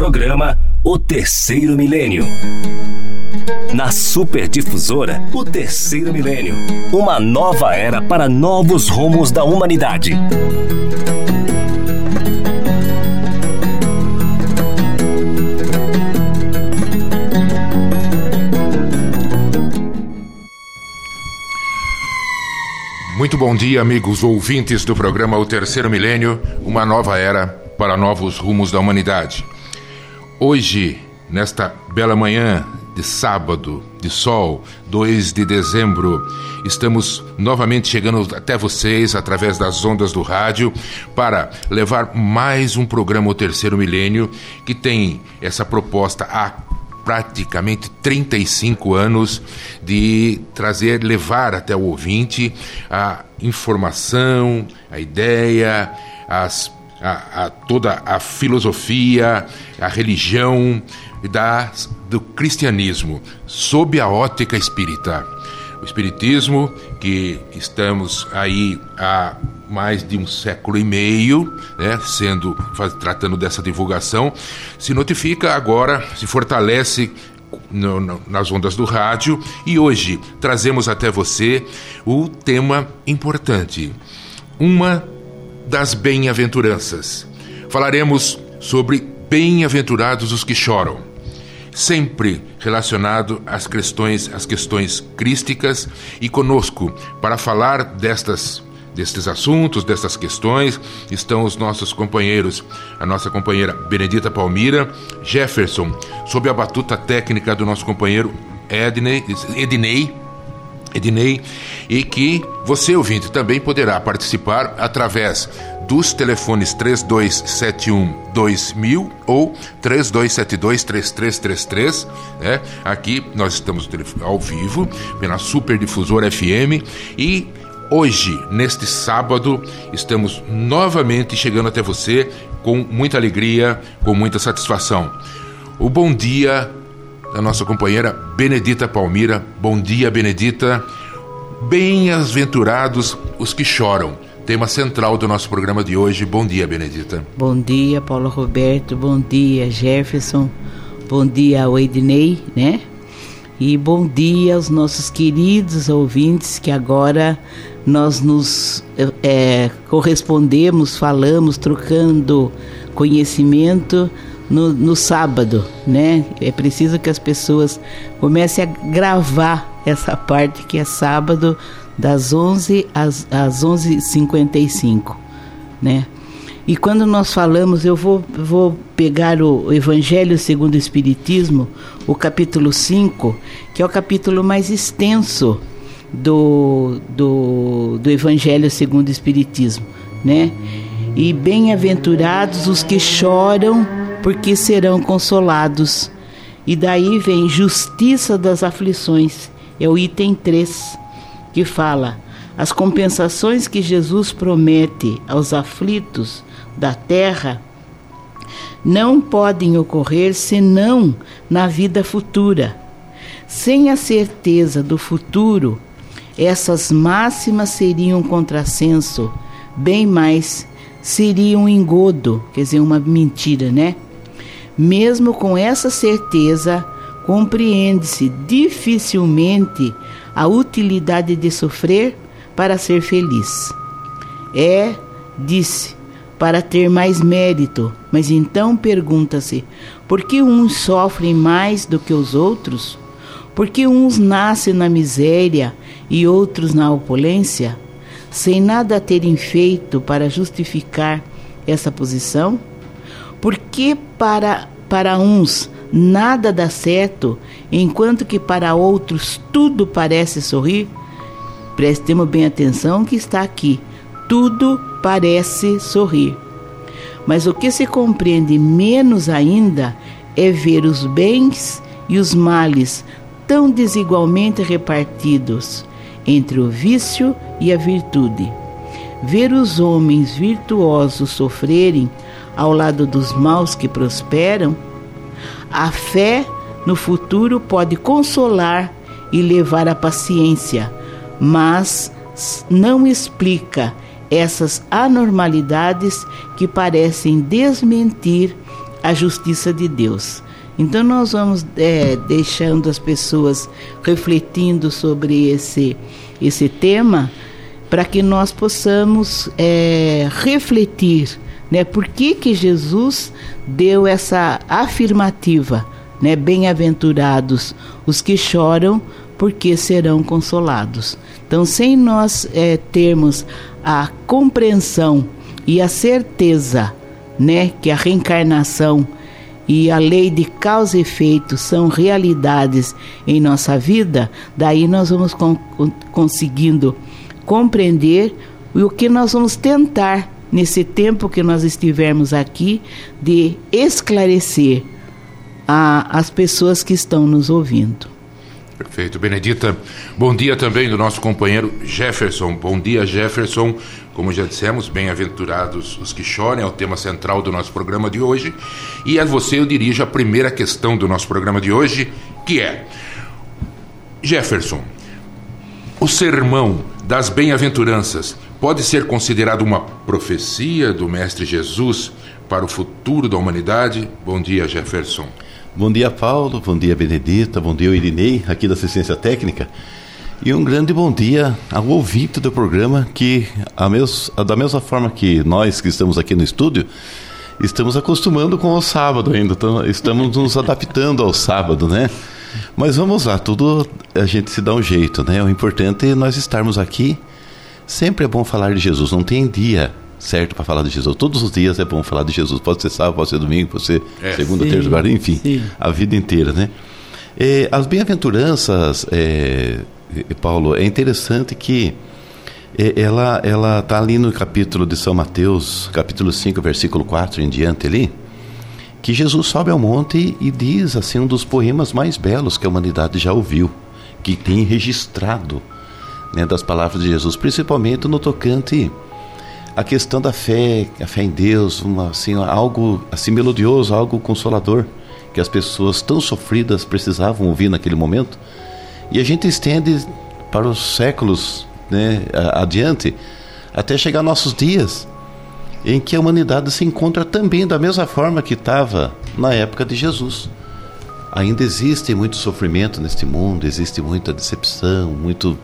Programa O Terceiro Milênio. Na Superdifusora, o Terceiro Milênio. Uma nova era para novos rumos da humanidade. Muito bom dia, amigos ouvintes do programa O Terceiro Milênio, uma nova era para novos rumos da humanidade. Hoje, nesta bela manhã de sábado, de sol, 2 de dezembro, estamos novamente chegando até vocês através das ondas do rádio para levar mais um programa O Terceiro Milênio que tem essa proposta há praticamente 35 anos de trazer, levar até o ouvinte a informação, a ideia, as, a, a toda a filosofia, a religião da, do cristianismo, sob a ótica espírita. O espiritismo, que estamos aí há mais de um século e meio, né, sendo faz, tratando dessa divulgação, se notifica agora, se fortalece no, no, nas ondas do rádio e hoje trazemos até você o tema importante, uma das bem-aventuranças. Falaremos sobre bem-aventurados os que choram, sempre relacionado às questões, às questões crísticas e conosco para falar destas destes assuntos, dessas questões, estão os nossos companheiros, a nossa companheira Benedita Palmira, Jefferson, sob a batuta técnica do nosso companheiro Edney, Ednei, Ednei, e que você, ouvinte, também poderá participar através dos telefones 3271 2000 ou 3272 3333, né? Aqui nós estamos ao vivo pela Super Difusor FM e Hoje, neste sábado, estamos novamente chegando até você com muita alegria, com muita satisfação. O bom dia da nossa companheira Benedita Palmira. Bom dia, Benedita. Bem-aventurados os que choram. Tema central do nosso programa de hoje. Bom dia, Benedita. Bom dia, Paulo Roberto. Bom dia, Jefferson. Bom dia ao né? E bom dia aos nossos queridos ouvintes que agora nós nos é, correspondemos, falamos, trocando conhecimento no, no, sábado, né? É preciso que as pessoas comecem a gravar essa parte que é sábado das 11 às, às 11h55, né? E quando nós falamos, eu vou, vou pegar o Evangelho segundo o Espiritismo, o capítulo 5, que é o capítulo mais extenso do, do, do Evangelho segundo o Espiritismo, né? E bem-aventurados os que choram, porque serão consolados. E daí vem justiça das aflições, é o item 3, que fala: as compensações que Jesus promete aos aflitos da terra não podem ocorrer senão na vida futura. Sem a certeza do futuro, essas máximas seriam um contrassenso, bem mais seria um engodo, quer dizer, uma mentira, né? Mesmo com essa certeza, compreende-se dificilmente a utilidade de sofrer para ser feliz. É, disse, para ter mais mérito, mas então pergunta-se: por que uns sofrem mais do que os outros? Por que uns nascem na miséria e outros na opulência, sem nada terem feito para justificar essa posição? Por que para, para uns nada dá certo, enquanto que para outros tudo parece sorrir? Prestemos bem atenção que está aqui. Tudo parece sorrir. Mas o que se compreende menos ainda é ver os bens e os males tão desigualmente repartidos entre o vício e a virtude. Ver os homens virtuosos sofrerem ao lado dos maus que prosperam, a fé no futuro pode consolar e levar à paciência, mas não explica essas anormalidades que parecem desmentir a justiça de Deus. Então nós vamos é, deixando as pessoas refletindo sobre esse, esse tema para que nós possamos é, refletir né, por que, que Jesus deu essa afirmativa, né, bem-aventurados os que choram, porque serão consolados. Então, sem nós é, termos a compreensão e a certeza né, que a reencarnação e a lei de causa e efeito são realidades em nossa vida, daí nós vamos con conseguindo compreender o que nós vamos tentar nesse tempo que nós estivermos aqui de esclarecer a, as pessoas que estão nos ouvindo. Perfeito. Benedita, bom dia também do nosso companheiro Jefferson. Bom dia, Jefferson. Como já dissemos, bem-aventurados os que choram é o tema central do nosso programa de hoje. E a você eu dirijo a primeira questão do nosso programa de hoje, que é: Jefferson, o sermão das bem-aventuranças pode ser considerado uma profecia do Mestre Jesus para o futuro da humanidade? Bom dia, Jefferson. Bom dia, Paulo. Bom dia, Benedita. Bom dia, Irinei, aqui da Assistência Técnica. E um grande bom dia ao ouvinte do programa, que, da mesma forma que nós que estamos aqui no estúdio, estamos acostumando com o sábado ainda, estamos nos adaptando ao sábado, né? Mas vamos lá, tudo a gente se dá um jeito, né? O importante é nós estarmos aqui. Sempre é bom falar de Jesus, não tem dia certo para falar de Jesus. Todos os dias é bom falar de Jesus. Pode ser sábado, pode ser domingo, pode ser é. segunda, sim, terça, quarta, enfim, sim. a vida inteira, né? É, as bem-aventuranças, é, Paulo, é interessante que é, ela ela está ali no capítulo de São Mateus, capítulo 5, versículo 4 em diante ali, que Jesus sobe ao monte e diz assim um dos poemas mais belos que a humanidade já ouviu, que tem registrado né, das palavras de Jesus, principalmente no tocante a questão da fé, a fé em Deus, uma, assim, algo assim melodioso, algo consolador que as pessoas tão sofridas precisavam ouvir naquele momento. E a gente estende para os séculos né, adiante, até chegar nossos dias, em que a humanidade se encontra também da mesma forma que estava na época de Jesus. Ainda existe muito sofrimento neste mundo, existe muita decepção, muito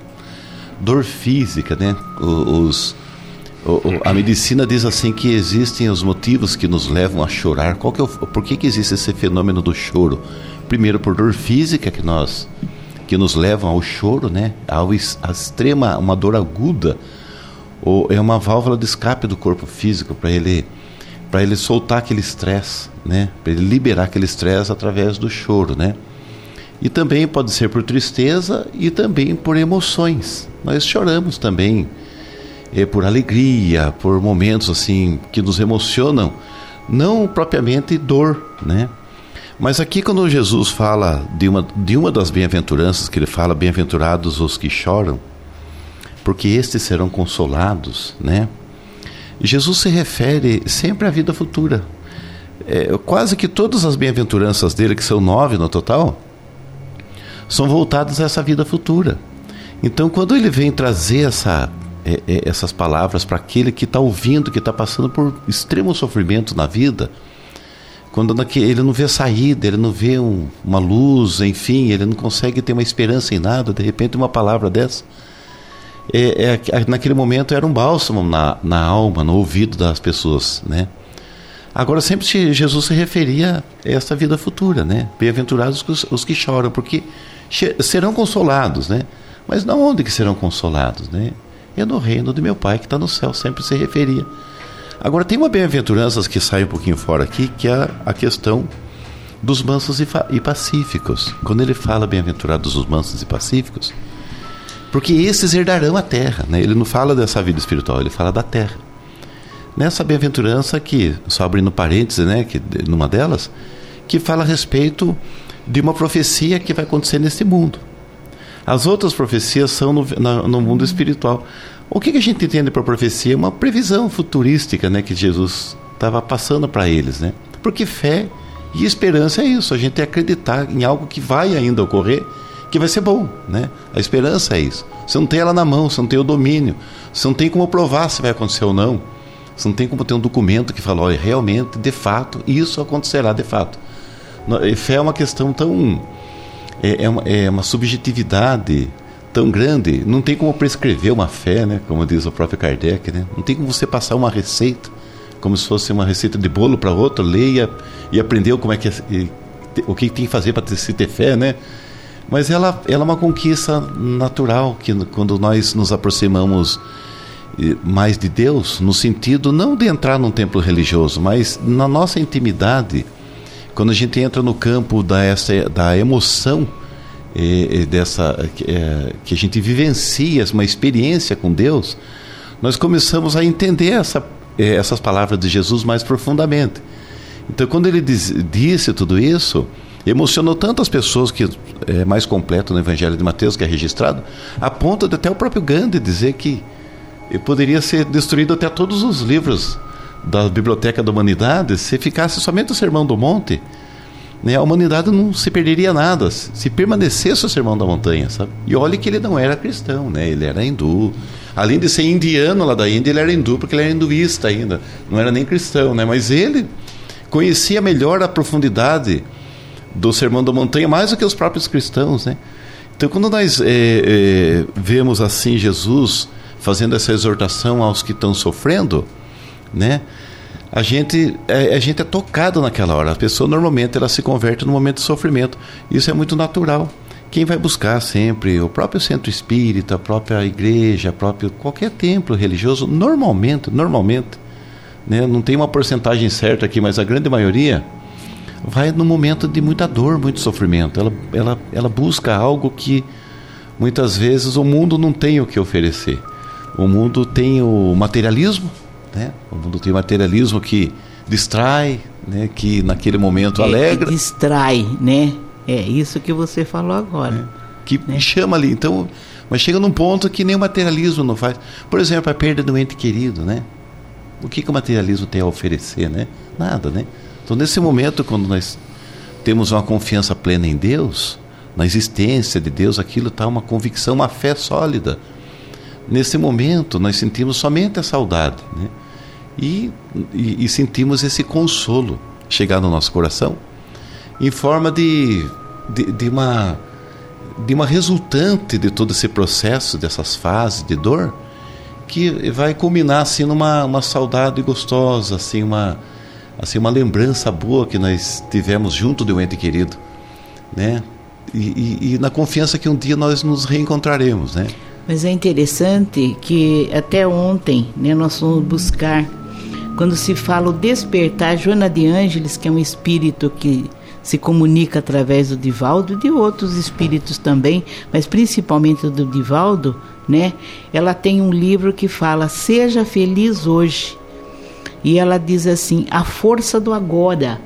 dor física, né? Os, a medicina diz assim que existem os motivos que nos levam a chorar. Qual que é o, por que, que existe esse fenômeno do choro? Primeiro por dor física que nós que nos levam ao choro, né? Ao a extrema uma dor aguda ou é uma válvula de escape do corpo físico para ele para ele soltar aquele estresse, né? Para ele liberar aquele estresse através do choro, né? E também pode ser por tristeza e também por emoções. Nós choramos também é, por alegria, por momentos assim que nos emocionam, não propriamente dor, né? Mas aqui quando Jesus fala de uma, de uma das bem-aventuranças, que ele fala, bem-aventurados os que choram, porque estes serão consolados, né? Jesus se refere sempre à vida futura. É, quase que todas as bem-aventuranças dele, que são nove no total, são voltadas a essa vida futura. Então, quando ele vem trazer essa é, é, essas palavras para aquele que está ouvindo, que está passando por extremo sofrimento na vida, quando ele não vê saída, ele não vê um, uma luz, enfim, ele não consegue ter uma esperança em nada, de repente uma palavra dessa, é, é, naquele momento era um bálsamo na, na alma, no ouvido das pessoas, né? Agora, sempre Jesus se referia a essa vida futura, né? Bem-aventurados os, os, que choram, porque serão consolados, né? Mas não onde que serão consolados, né? é no reino de meu Pai que está no céu, sempre se referia. Agora, tem uma bem-aventurança que sai um pouquinho fora aqui, que é a questão dos mansos e pacíficos. Quando ele fala bem-aventurados os mansos e pacíficos, porque esses herdarão a terra. Né? Ele não fala dessa vida espiritual, ele fala da terra. Nessa bem-aventurança que, só abrindo parênteses, né, que, numa delas, que fala a respeito de uma profecia que vai acontecer nesse mundo. As outras profecias são no, no, no mundo espiritual. O que, que, a gente entende por profecia? Uma previsão futurística né, que Jesus estava passando para eles. Né? Porque fé e esperança é isso, a gente acreditar em algo que vai ainda ocorrer, que vai ser bom. Né? A esperança é isso. Você não tem ela na mão, você não tem o domínio, você não tem como provar se vai acontecer ou não. Você não tem como ter um documento que fala, olha, realmente, de fato, isso acontecerá de fato. Fé é uma questão tão. É, é, uma, é uma subjetividade tão grande, não tem como prescrever uma fé, né? Como diz o próprio Kardec, né? Não tem como você passar uma receita, como se fosse uma receita de bolo para outro, leia e aprendeu como é que é, o que tem que fazer para se ter fé, né? Mas ela, ela é uma conquista natural que quando nós nos aproximamos mais de Deus, no sentido não de entrar num templo religioso, mas na nossa intimidade, quando a gente entra no campo da, essa, da emoção é, dessa é, que a gente vivencia uma experiência com Deus, nós começamos a entender essa, é, essas palavras de Jesus mais profundamente. Então, quando ele diz, disse tudo isso, emocionou tanto as pessoas que é mais completo no Evangelho de Mateus que é registrado, a ponto de até o próprio Gandhi dizer que poderia ser destruído até todos os livros da Biblioteca da Humanidade se ficasse somente o Sermão do Monte né, a humanidade não se perderia nada se permanecesse o sermão da montanha, sabe? E olhe que ele não era cristão, né? Ele era hindu. Além de ser indiano lá da Índia, ele era hindu porque ele era hinduísta ainda. Não era nem cristão, né? Mas ele conhecia melhor a profundidade do sermão da montanha mais do que os próprios cristãos, né? Então, quando nós é, é, vemos assim Jesus fazendo essa exortação aos que estão sofrendo, né? a gente, é, a gente é tocado naquela hora. A pessoa normalmente ela se converte no momento de sofrimento. Isso é muito natural. Quem vai buscar sempre o próprio centro espírita, a própria igreja, próprio qualquer templo religioso, normalmente, normalmente, né, não tem uma porcentagem certa aqui, mas a grande maioria vai no momento de muita dor, muito sofrimento. Ela, ela, ela busca algo que muitas vezes o mundo não tem o que oferecer. O mundo tem o materialismo, né? O mundo tem materialismo que distrai, né? que naquele momento é, alegra. distrai, né? É isso que você falou agora. É, que né? chama ali. Então, mas chega num ponto que nem o materialismo não faz. Por exemplo, a perda do ente querido, né? O que, que o materialismo tem a oferecer, né? Nada, né? Então, nesse momento, quando nós temos uma confiança plena em Deus, na existência de Deus, aquilo está uma convicção, uma fé sólida. Nesse momento, nós sentimos somente a saudade, né? E, e, e sentimos esse consolo chegar no nosso coração em forma de, de, de, uma, de uma resultante de todo esse processo, dessas fases de dor, que vai culminar assim numa uma saudade gostosa, assim uma, assim uma lembrança boa que nós tivemos junto de um ente querido, né? E, e, e na confiança que um dia nós nos reencontraremos, né? Mas é interessante que até ontem né, nós fomos buscar quando se fala o despertar, Joana de Ângeles, que é um espírito que se comunica através do Divaldo e de outros espíritos também, mas principalmente do Divaldo, né? Ela tem um livro que fala Seja feliz hoje. E ela diz assim: a força do agora.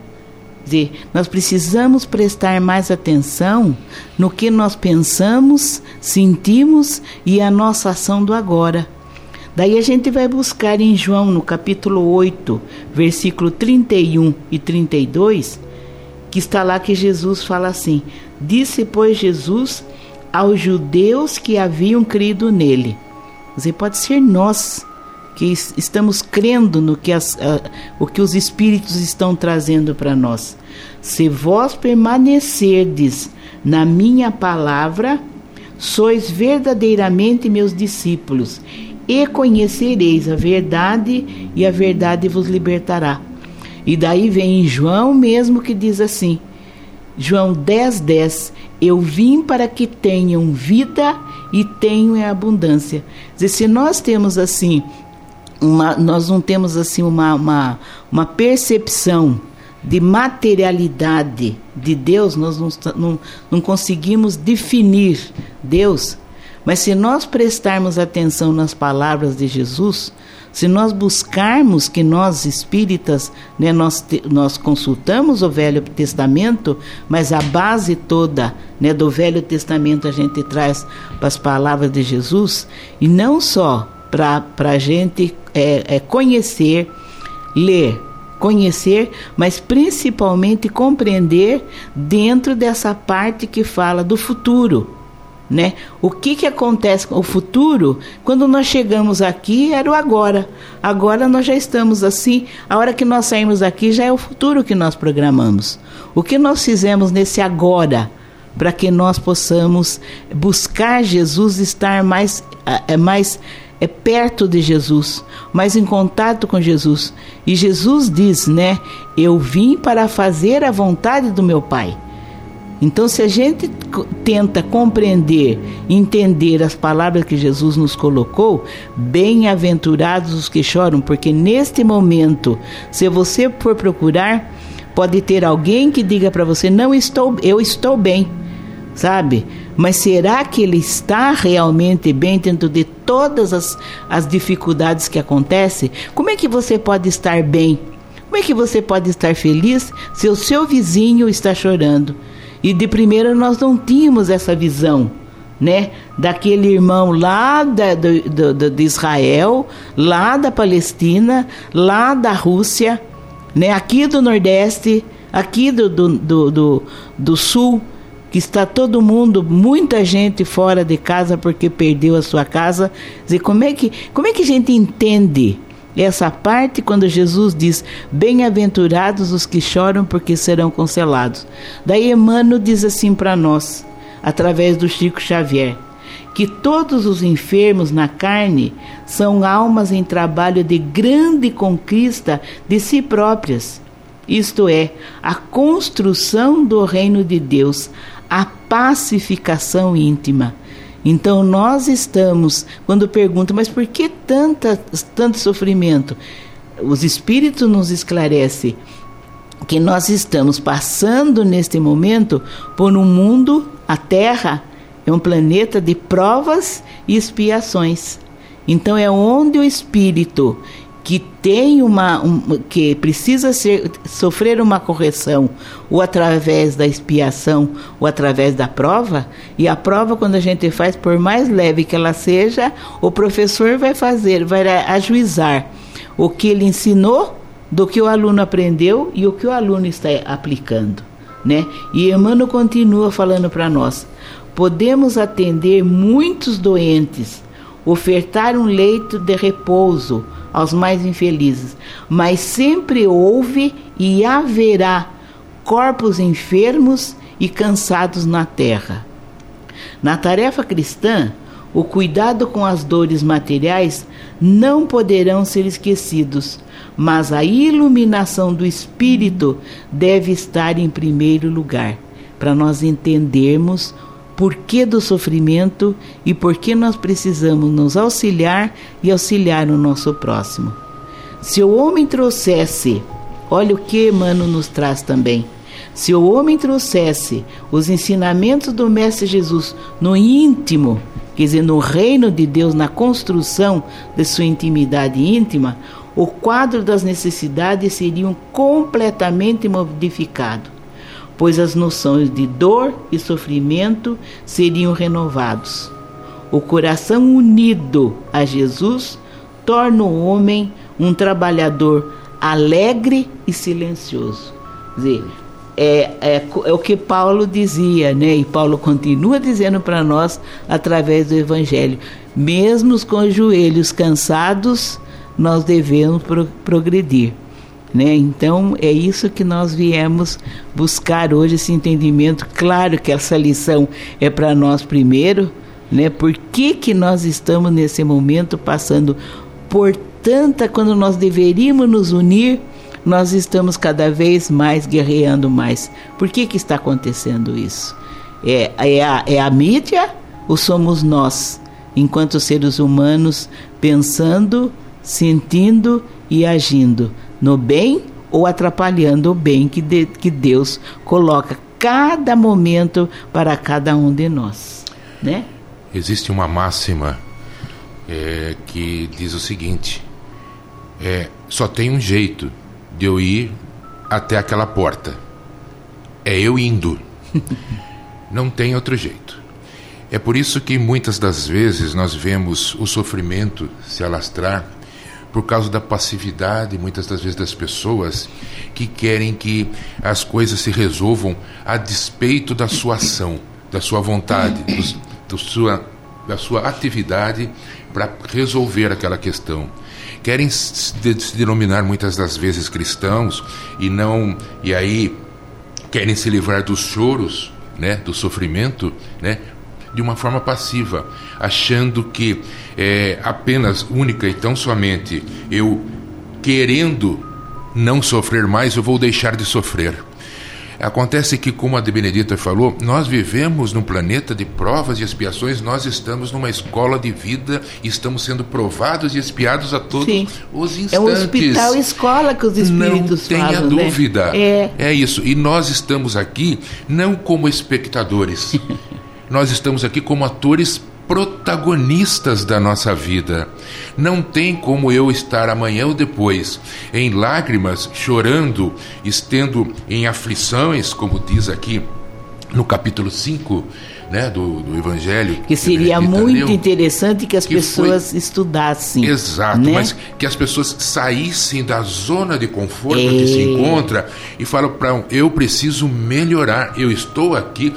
Dizer, nós precisamos prestar mais atenção no que nós pensamos, sentimos e a nossa ação do agora. Daí a gente vai buscar em João, no capítulo 8, versículo 31 e 32, que está lá que Jesus fala assim: Disse, pois, Jesus aos judeus que haviam crido nele. Você pode ser nós que estamos crendo no que as, o que os espíritos estão trazendo para nós. Se vós permanecerdes na minha palavra, sois verdadeiramente meus discípulos e conhecereis a verdade, e a verdade vos libertará. E daí vem João mesmo que diz assim, João 10, 10, eu vim para que tenham vida e tenham em abundância. Dizer, se nós temos assim, uma, nós não temos assim uma, uma, uma percepção de materialidade de Deus, nós não, não, não conseguimos definir Deus, mas se nós prestarmos atenção nas palavras de Jesus, se nós buscarmos que nós espíritas, né, nós, nós consultamos o Velho Testamento, mas a base toda né, do Velho Testamento a gente traz para as palavras de Jesus, e não só para a gente é, é conhecer, ler, conhecer, mas principalmente compreender dentro dessa parte que fala do futuro né? O que que acontece com o futuro? Quando nós chegamos aqui era o agora. Agora nós já estamos assim. A hora que nós saímos daqui já é o futuro que nós programamos. O que nós fizemos nesse agora para que nós possamos buscar Jesus, estar mais mais é perto de Jesus, mais em contato com Jesus. E Jesus diz, né? Eu vim para fazer a vontade do meu Pai. Então, se a gente tenta compreender, entender as palavras que Jesus nos colocou, bem-aventurados os que choram, porque neste momento, se você for procurar, pode ter alguém que diga para você: "Não estou, eu estou bem", sabe? Mas será que ele está realmente bem dentro de todas as, as dificuldades que acontecem? Como é que você pode estar bem? Como é que você pode estar feliz se o seu vizinho está chorando? E de primeira nós não tínhamos essa visão, né? Daquele irmão lá da, do, do, de Israel, lá da Palestina, lá da Rússia, né? Aqui do Nordeste, aqui do, do, do, do, do Sul, que está todo mundo, muita gente fora de casa porque perdeu a sua casa. Dizer, como é que, como é que a gente entende essa parte quando Jesus diz: Bem-aventurados os que choram, porque serão consolados. Daí Emmanuel diz assim para nós, através do Chico Xavier, que todos os enfermos na carne são almas em trabalho de grande conquista de si próprias. Isto é, a construção do reino de Deus, a pacificação íntima então nós estamos, quando perguntam, mas por que tanta, tanto sofrimento? Os Espíritos nos esclarecem que nós estamos passando neste momento por um mundo, a Terra é um planeta de provas e expiações. Então é onde o espírito que tem uma um, que precisa ser, sofrer uma correção ou através da expiação ou através da prova e a prova quando a gente faz por mais leve que ela seja o professor vai fazer vai ajuizar o que ele ensinou do que o aluno aprendeu e o que o aluno está aplicando né? E Emmanuel continua falando para nós podemos atender muitos doentes ofertar um leito de repouso aos mais infelizes, mas sempre houve e haverá corpos enfermos e cansados na terra. Na tarefa cristã, o cuidado com as dores materiais não poderão ser esquecidos, mas a iluminação do espírito deve estar em primeiro lugar, para nós entendermos porquê do sofrimento e por que nós precisamos nos auxiliar e auxiliar o nosso próximo. Se o homem trouxesse, olha o que Emmanuel nos traz também. Se o homem trouxesse os ensinamentos do Mestre Jesus no íntimo, quer dizer, no reino de Deus, na construção de sua intimidade íntima, o quadro das necessidades seria completamente modificado pois as noções de dor e sofrimento seriam renovados. O coração unido a Jesus torna o homem um trabalhador alegre e silencioso. Dizer, é, é, é, o que Paulo dizia, né? E Paulo continua dizendo para nós através do Evangelho: mesmo com os joelhos cansados, nós devemos pro, progredir. Né? Então é isso que nós viemos buscar hoje, esse entendimento. Claro que essa lição é para nós primeiro, né? Por que, que nós estamos nesse momento passando por tanta, quando nós deveríamos nos unir, nós estamos cada vez mais guerreando mais. Por que, que está acontecendo isso? É, é, a, é a mídia ou somos nós, enquanto seres humanos, pensando, sentindo e agindo? No bem ou atrapalhando o bem que, de, que Deus coloca cada momento para cada um de nós, né? Existe uma máxima é, que diz o seguinte: é, só tem um jeito de eu ir até aquela porta. É eu indo. Não tem outro jeito. É por isso que muitas das vezes nós vemos o sofrimento se alastrar por causa da passividade, muitas das vezes, das pessoas que querem que as coisas se resolvam a despeito da sua ação, da sua vontade, dos, do sua, da sua atividade para resolver aquela questão. Querem se denominar muitas das vezes cristãos e não e aí querem se livrar dos choros, né, do sofrimento, né, de uma forma passiva, achando que é apenas única e tão somente eu querendo não sofrer mais, eu vou deixar de sofrer. Acontece que, como a de Benedita falou, nós vivemos num planeta de provas e expiações, nós estamos numa escola de vida e estamos sendo provados e espiados a todos Sim. os instantes. É um hospital escola que os espíritos não falam. Tenha né? dúvida. É. é isso. E nós estamos aqui não como espectadores. nós estamos aqui como atores protagonistas da nossa vida. Não tem como eu estar amanhã ou depois em lágrimas, chorando, estendo em aflições, como diz aqui no capítulo 5 né, do, do Evangelho. Que seria muito leu, interessante que as que pessoas foi... estudassem. Exato, né? mas que as pessoas saíssem da zona de conforto é... que se encontra e falam para eu preciso melhorar, eu estou aqui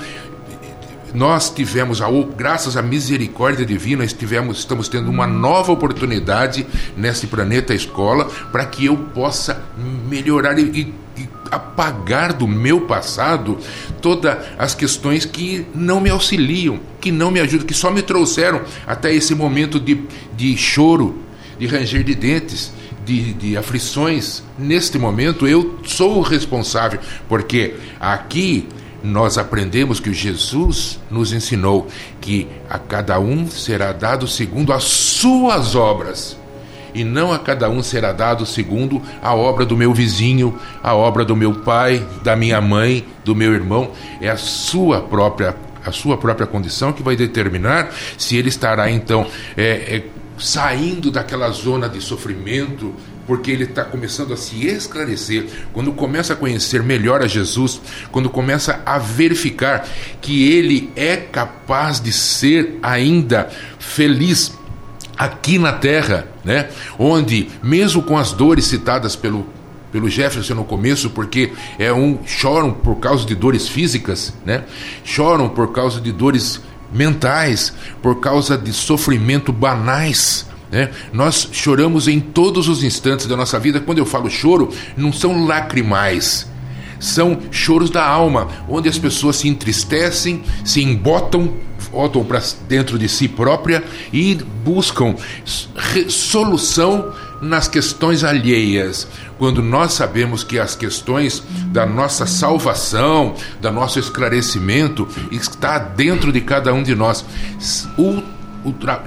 nós tivemos, a, graças à misericórdia divina, estivemos, estamos tendo uma nova oportunidade nesse planeta escola para que eu possa melhorar e, e, e apagar do meu passado todas as questões que não me auxiliam, que não me ajudam, que só me trouxeram até esse momento de, de choro, de ranger de dentes. De, de, aflições, neste momento eu sou o responsável, porque aqui nós aprendemos que Jesus nos ensinou que a cada um será dado segundo as suas obras, e não a cada um será dado segundo a obra do meu vizinho, a obra do meu pai, da minha mãe, do meu irmão. É a sua própria a sua própria condição que vai determinar se ele estará então é, é, saindo daquela zona de sofrimento, porque ele está começando a se esclarecer, quando começa a conhecer melhor a Jesus, quando começa a verificar que ele é capaz de ser ainda feliz aqui na terra, né? Onde mesmo com as dores citadas pelo pelo Jefferson no começo, porque é um choram por causa de dores físicas, né? Choram por causa de dores mentais, por causa de sofrimento banais, né? Nós choramos em todos os instantes da nossa vida. Quando eu falo choro, não são lacrimais, são choros da alma, onde as pessoas se entristecem, se embotam, voltam para dentro de si própria e buscam solução nas questões alheias, quando nós sabemos que as questões da nossa salvação, da nosso esclarecimento, está dentro de cada um de nós. O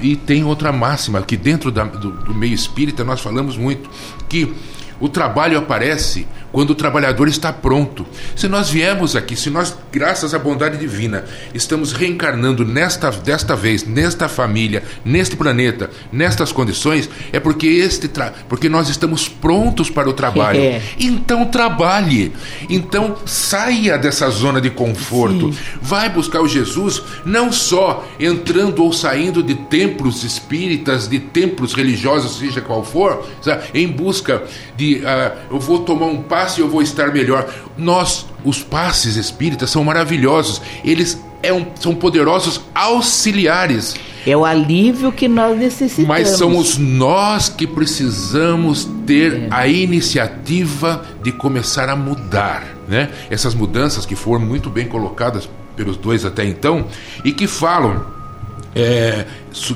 e tem outra máxima que dentro da, do, do meio espírita nós falamos muito que o trabalho aparece quando o trabalhador está pronto. Se nós viemos aqui, se nós, graças à bondade divina, estamos reencarnando nesta desta vez, nesta família, neste planeta, nestas condições, é porque este porque nós estamos prontos para o trabalho. É. Então trabalhe. Então saia dessa zona de conforto. Sim. Vai buscar o Jesus não só entrando ou saindo de templos espíritas, de templos religiosos, seja qual for, sabe? em busca de uh, eu vou tomar um passe eu vou estar melhor. Nós, os passes espíritas, são maravilhosos. Eles é um, são poderosos auxiliares. É o alívio que nós necessitamos. Mas somos nós que precisamos ter é. a iniciativa de começar a mudar. Né? Essas mudanças que foram muito bem colocadas pelos dois até então e que falam é,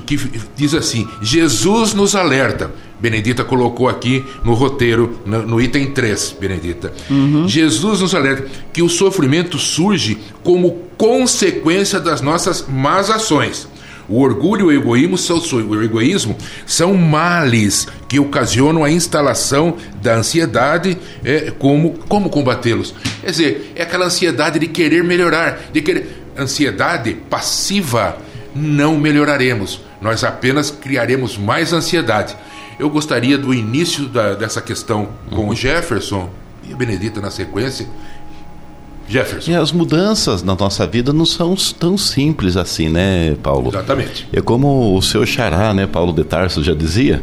que diz assim: Jesus nos alerta. Benedita colocou aqui no roteiro, no, no item 3, Benedita. Uhum. Jesus nos alerta que o sofrimento surge como consequência das nossas más ações. O orgulho e o egoísmo são, o egoísmo são males que ocasionam a instalação da ansiedade. É, como, como combatê-los? Quer dizer, é aquela ansiedade de querer melhorar, de querer. Ansiedade passiva não melhoraremos, nós apenas criaremos mais ansiedade. Eu gostaria do início da, dessa questão com uhum. o Jefferson e a Benedita na sequência, Jefferson. E as mudanças na nossa vida não são tão simples assim, né, Paulo? Exatamente. É como o seu xará, né, Paulo de Tarso já dizia,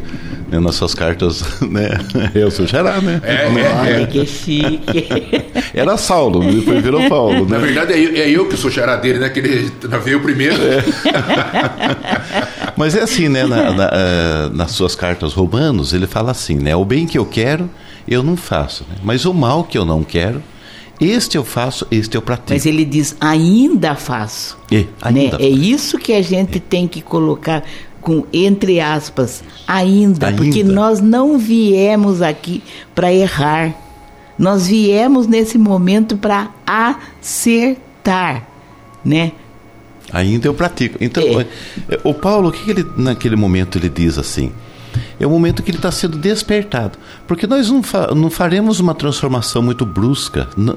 né, nas suas cartas, né? É o seu xará, né? É, é, é. que chique. Era Saulo, depois virou Paulo, Na né? verdade, é eu, é eu que sou xará dele, né? Que ele veio primeiro. Mas é assim, né? na- na, eh, nas suas cartas romanos, ele fala assim, né? O bem que eu quero, eu não faço. né? Mas o mal que eu não quero, este eu faço, este eu pratico. Mas ele diz, ainda faço. É, né? ainda É isso que a gente tem que colocar com entre aspas, ainda, Ainda. porque nós não viemos aqui para errar. Nós viemos nesse momento para acertar, né? Ainda eu pratico. Então, É. o Paulo, o que ele naquele momento ele diz assim? É o momento que ele está sendo despertado. Porque nós não, fa- não faremos uma transformação muito brusca. Não,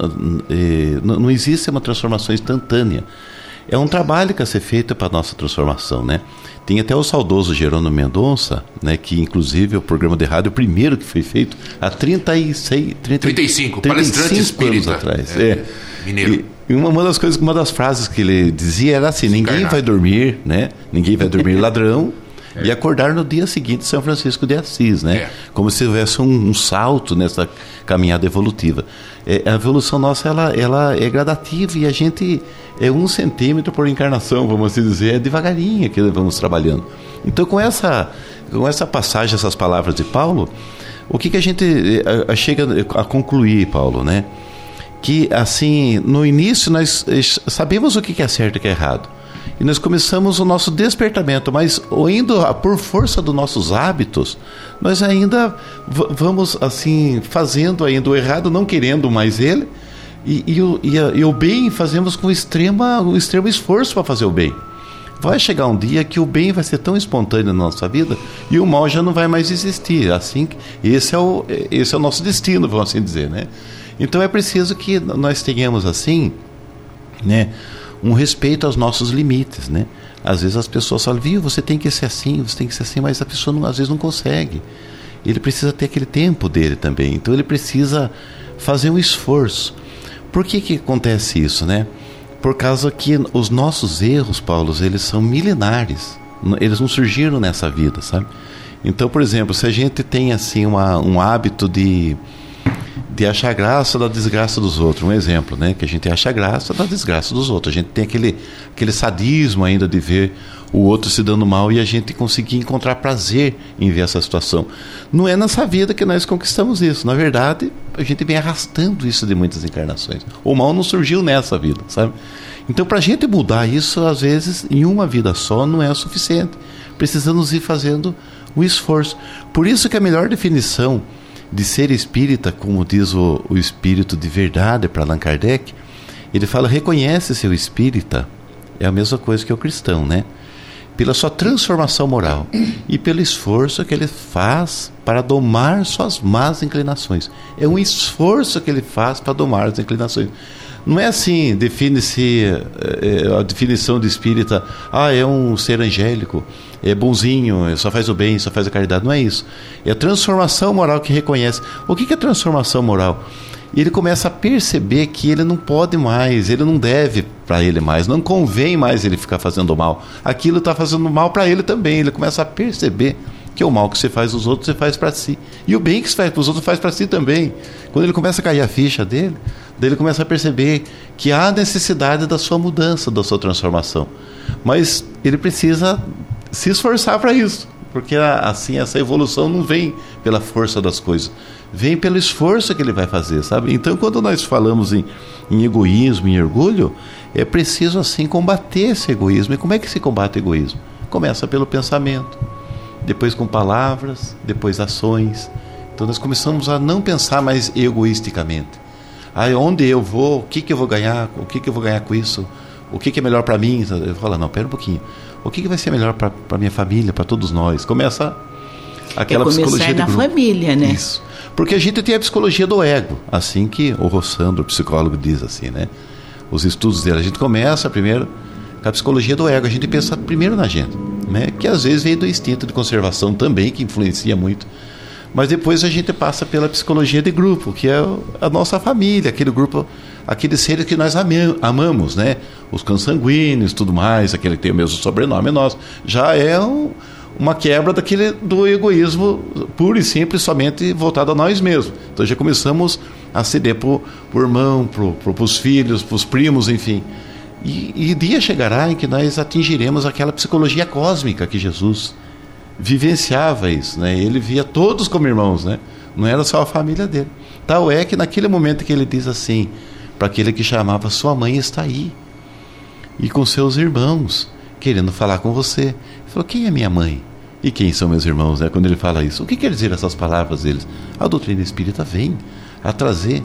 não existe uma transformação instantânea. É um trabalho que a ser feito para a nossa transformação, né? Tem até o saudoso Jerônimo Mendonça, né, que inclusive é o programa de rádio primeiro que foi feito há 36, 30, 35, palestrante 35 anos espírita. atrás. É, É. mineiro. E- uma, uma das coisas, uma das frases que ele dizia era assim: ninguém vai dormir, né? Ninguém vai dormir ladrão e acordar no dia seguinte São Francisco de Assis, né? É. Como se houvesse um, um salto nessa caminhada evolutiva. É, a evolução nossa ela, ela é gradativa e a gente é um centímetro por encarnação, vamos assim dizer, é devagarinho que vamos trabalhando. Então, com essa, com essa passagem, essas palavras de Paulo, o que, que a gente eh, eh, chega a concluir, Paulo, né? que assim no início nós sabemos o que é certo e o que é errado e nós começamos o nosso despertamento mas indo por força dos nossos hábitos nós ainda vamos assim fazendo ainda o errado não querendo mais ele e, e o, e, a- e o bem fazemos com extrema um extremo esforço para fazer o bem Vai chegar um dia que o bem vai ser tão espontâneo na nossa vida e o mal já não vai mais existir. Assim, esse é o esse é o nosso destino, vamos assim dizer, né? Então é preciso que nós tenhamos assim, né, um respeito aos nossos limites, né? Às vezes as pessoas falam, viu, você tem que ser assim, você tem que ser assim, mas a pessoa não- às vezes não consegue. Ele precisa ter aquele tempo dele também. Então ele precisa fazer um esforço. Por que que acontece isso, né? Por causa que os nossos erros, Paulo, eles são milenares. Eles não surgiram nessa vida, sabe? Então, por exemplo, se a gente tem assim uma, um hábito de de achar graça da desgraça dos outros. Um exemplo, né? Que a gente acha graça da desgraça dos outros. A gente tem aquele, aquele sadismo ainda de ver o outro se dando mal e a gente conseguir encontrar prazer em ver essa situação. Não é nessa vida que nós conquistamos isso. Na verdade, a gente vem arrastando isso de muitas encarnações. O mal não surgiu nessa vida, sabe? Então, para a gente mudar isso, às vezes, em uma vida só, não é o suficiente. Precisamos ir fazendo o esforço. Por isso que a melhor definição de ser espírita, como diz o, o espírito de verdade para Allan Kardec, ele fala: reconhece seu espírita, é a mesma coisa que o cristão, né? Pela sua transformação moral e pelo esforço que ele faz para domar suas más inclinações. É um esforço que ele faz para domar as inclinações. Não é assim, define-se eh, a definição de espírita, ah, é um ser angélico, é bonzinho, só faz o bem, só faz a caridade. Não é isso. É a transformação moral que reconhece. O que é transformação moral? Ele começa a perceber que ele não pode mais, ele não deve para ele mais, não convém mais ele ficar fazendo mal. Aquilo está fazendo mal para ele também. Ele começa a perceber que o mal que você faz aos outros, você faz para si. E o bem que você faz para os outros, faz para si também. Quando ele começa a cair a ficha dele, daí ele começa a perceber que há necessidade da sua mudança, da sua transformação. Mas ele precisa se esforçar para isso, porque assim essa evolução não vem pela força das coisas, vem pelo esforço que ele vai fazer, sabe? Então, quando nós falamos em, em egoísmo, em orgulho, é preciso assim combater esse egoísmo. E como é que se combate o egoísmo? Começa pelo pensamento, depois com palavras, depois ações. Então nós começamos a não pensar mais egoisticamente. Ah, onde eu vou? O que, que eu vou ganhar? O que, que eu vou ganhar com isso? O que, que é melhor para mim? Eu falo, não, pera um pouquinho. O que, que vai ser melhor para minha família, para todos nós? Começa aquela é começar psicologia na família, né? Isso. Porque a gente tem a psicologia do ego, assim que o Rossandro, o psicólogo, diz assim, né? Os estudos dele, a gente começa primeiro com a psicologia do ego, a gente pensa primeiro na gente, né? Que às vezes vem do instinto de conservação também, que influencia muito. Mas depois a gente passa pela psicologia de grupo, que é a nossa família, aquele grupo, aqueles seres que nós amamos, né? Os consanguíneos, tudo mais, aquele que tem o mesmo sobrenome nosso. Já é um, uma quebra daquele do egoísmo puro e simples, somente voltado a nós mesmos. Então já começamos a ceder para o irmão, para os filhos, para os primos, enfim. E, e dia chegará em que nós atingiremos aquela psicologia cósmica que Jesus vivenciava isso, né? Ele via todos como irmãos, né? Não era só a família dele. Tal é que naquele momento que ele diz assim, para aquele que chamava sua mãe está aí e com seus irmãos querendo falar com você. Ele falou: "Quem é minha mãe? E quem são meus irmãos?" Né? Quando ele fala isso, o que quer dizer essas palavras deles? A doutrina espírita vem a trazer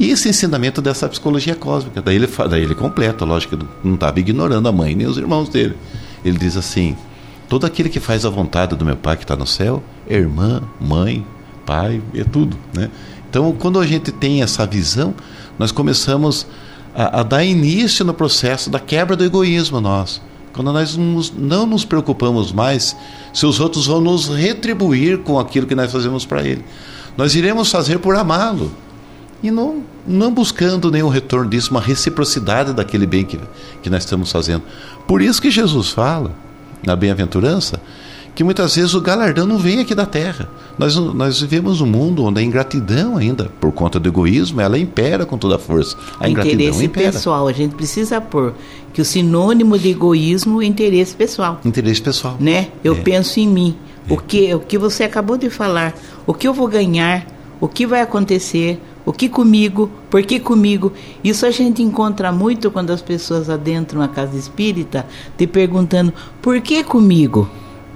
esse ensinamento dessa psicologia cósmica. Daí ele, daí ele completa, lógico não estava ignorando a mãe nem os irmãos dele. Ele diz assim: Todo aquele que faz a vontade do meu Pai que está no céu é irmã, mãe, pai, é tudo. Né? Então, quando a gente tem essa visão, nós começamos a, a dar início no processo da quebra do egoísmo nosso. Quando nós não nos preocupamos mais se os outros vão nos retribuir com aquilo que nós fazemos para ele. Nós iremos fazer por amá-lo e não, não buscando nenhum retorno disso, uma reciprocidade daquele bem que, que nós estamos fazendo. Por isso que Jesus fala na bem-aventurança, que muitas vezes o galardão não vem aqui da terra. Nós, nós vivemos um mundo onde a ingratidão ainda, por conta do egoísmo, ela impera com toda a força. A interesse impera. pessoal, a gente precisa pôr que o sinônimo de egoísmo é interesse pessoal. Interesse pessoal. Né? Eu é. penso em mim. É. O, que, o que você acabou de falar, o que eu vou ganhar, o que vai acontecer, o que comigo? Por que comigo? Isso a gente encontra muito quando as pessoas adentram a casa espírita te perguntando: por que comigo?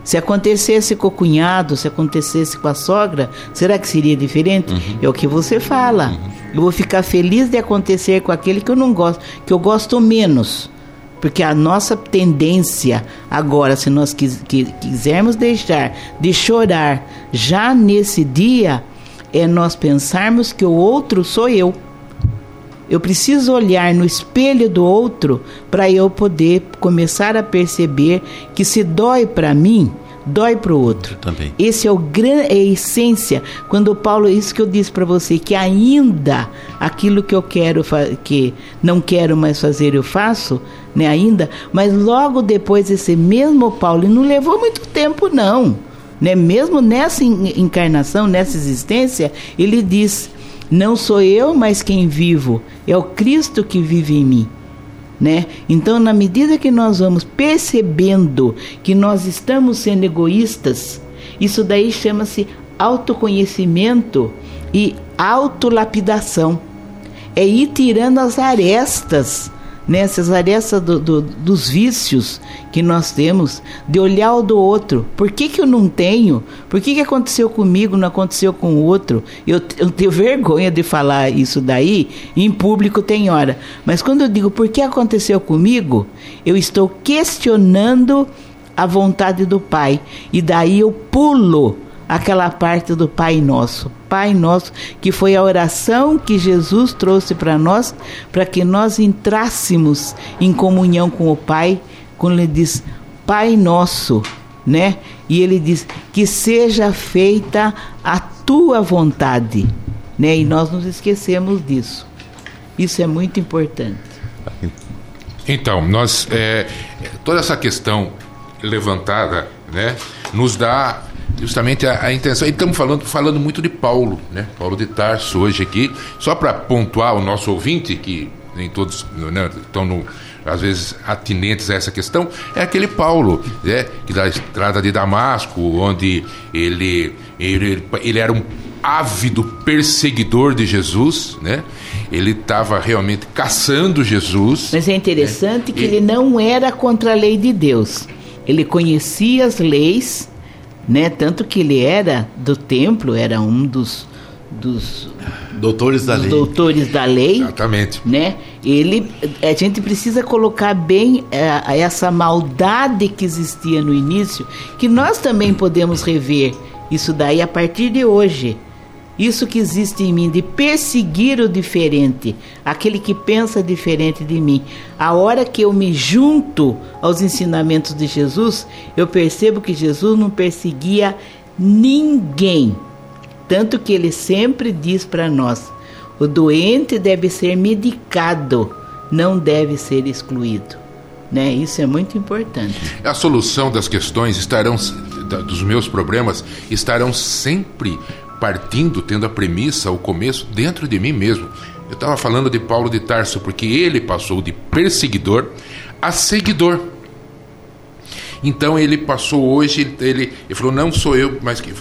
Se acontecesse com o cunhado, se acontecesse com a sogra, será que seria diferente? Uhum. É o que você fala. Uhum. Eu vou ficar feliz de acontecer com aquele que eu não gosto, que eu gosto menos. Porque a nossa tendência agora, se nós quisermos deixar de chorar já nesse dia, é nós pensarmos que o outro sou eu. Eu preciso olhar no espelho do outro para eu poder começar a perceber que se dói para mim, dói para o outro. Também. Esse é o gran, é a essência. Quando o Paulo, isso que eu disse para você, que ainda aquilo que eu quero, que não quero mais fazer, eu faço, né? Ainda, mas logo depois esse mesmo Paulo, e não levou muito tempo não né? Mesmo nessa encarnação, nessa existência, ele diz: Não sou eu, mas quem vivo, é o Cristo que vive em mim. Né? Então, na medida que nós vamos percebendo que nós estamos sendo egoístas, isso daí chama-se autoconhecimento e autolapidação. É ir tirando as arestas nessas arestas do, do, dos vícios que nós temos, de olhar o do outro. Por que, que eu não tenho? Por que, que aconteceu comigo, não aconteceu com o outro? Eu, eu tenho vergonha de falar isso daí, em público tem hora. Mas quando eu digo por que aconteceu comigo, eu estou questionando a vontade do Pai. E daí eu pulo aquela parte do Pai Nosso. Pai Nosso, que foi a oração que Jesus trouxe para nós, para que nós entrássemos em comunhão com o Pai, quando ele diz Pai Nosso, né? E ele diz que seja feita a tua vontade, né? E nós nos esquecemos disso. Isso é muito importante. Então, nós é, toda essa questão levantada, né, nos dá justamente a, a, intenção. E estamos falando, falando muito de Paulo, né? Paulo de Tarso hoje aqui. Só para pontuar o nosso ouvinte, que nem todos né, estão no, às vezes atinentes a essa questão, é aquele Paulo, né, que da estrada de Damasco, onde ele, ele, ele era um ávido perseguidor de Jesus, né? Ele estava realmente caçando Jesus. Mas é interessante né? que e... ele não era contra a lei de Deus. Ele conhecia as leis, né? Tanto que ele era do templo, era um dos dos doutores da dos lei. Doutores da lei. Exatamente. Né? Ele a gente precisa colocar bem é, essa maldade que existia no início, que nós também podemos rever isso daí a partir de hoje. Isso que existe em mim de perseguir o diferente, aquele que pensa diferente de mim. A hora que eu me junto aos ensinamentos de Jesus, eu percebo que Jesus não perseguia ninguém. Tanto que ele sempre diz para nós: o doente deve ser medicado, não deve ser excluído. Né? Isso é muito importante. A solução das questões estarão dos meus problemas estarão sempre partindo, tendo a premissa, o começo dentro de mim mesmo. Eu estava falando de Paulo de Tarso porque ele passou de perseguidor a seguidor. Então ele passou hoje, ele, ele falou: Não sou eu, mas que,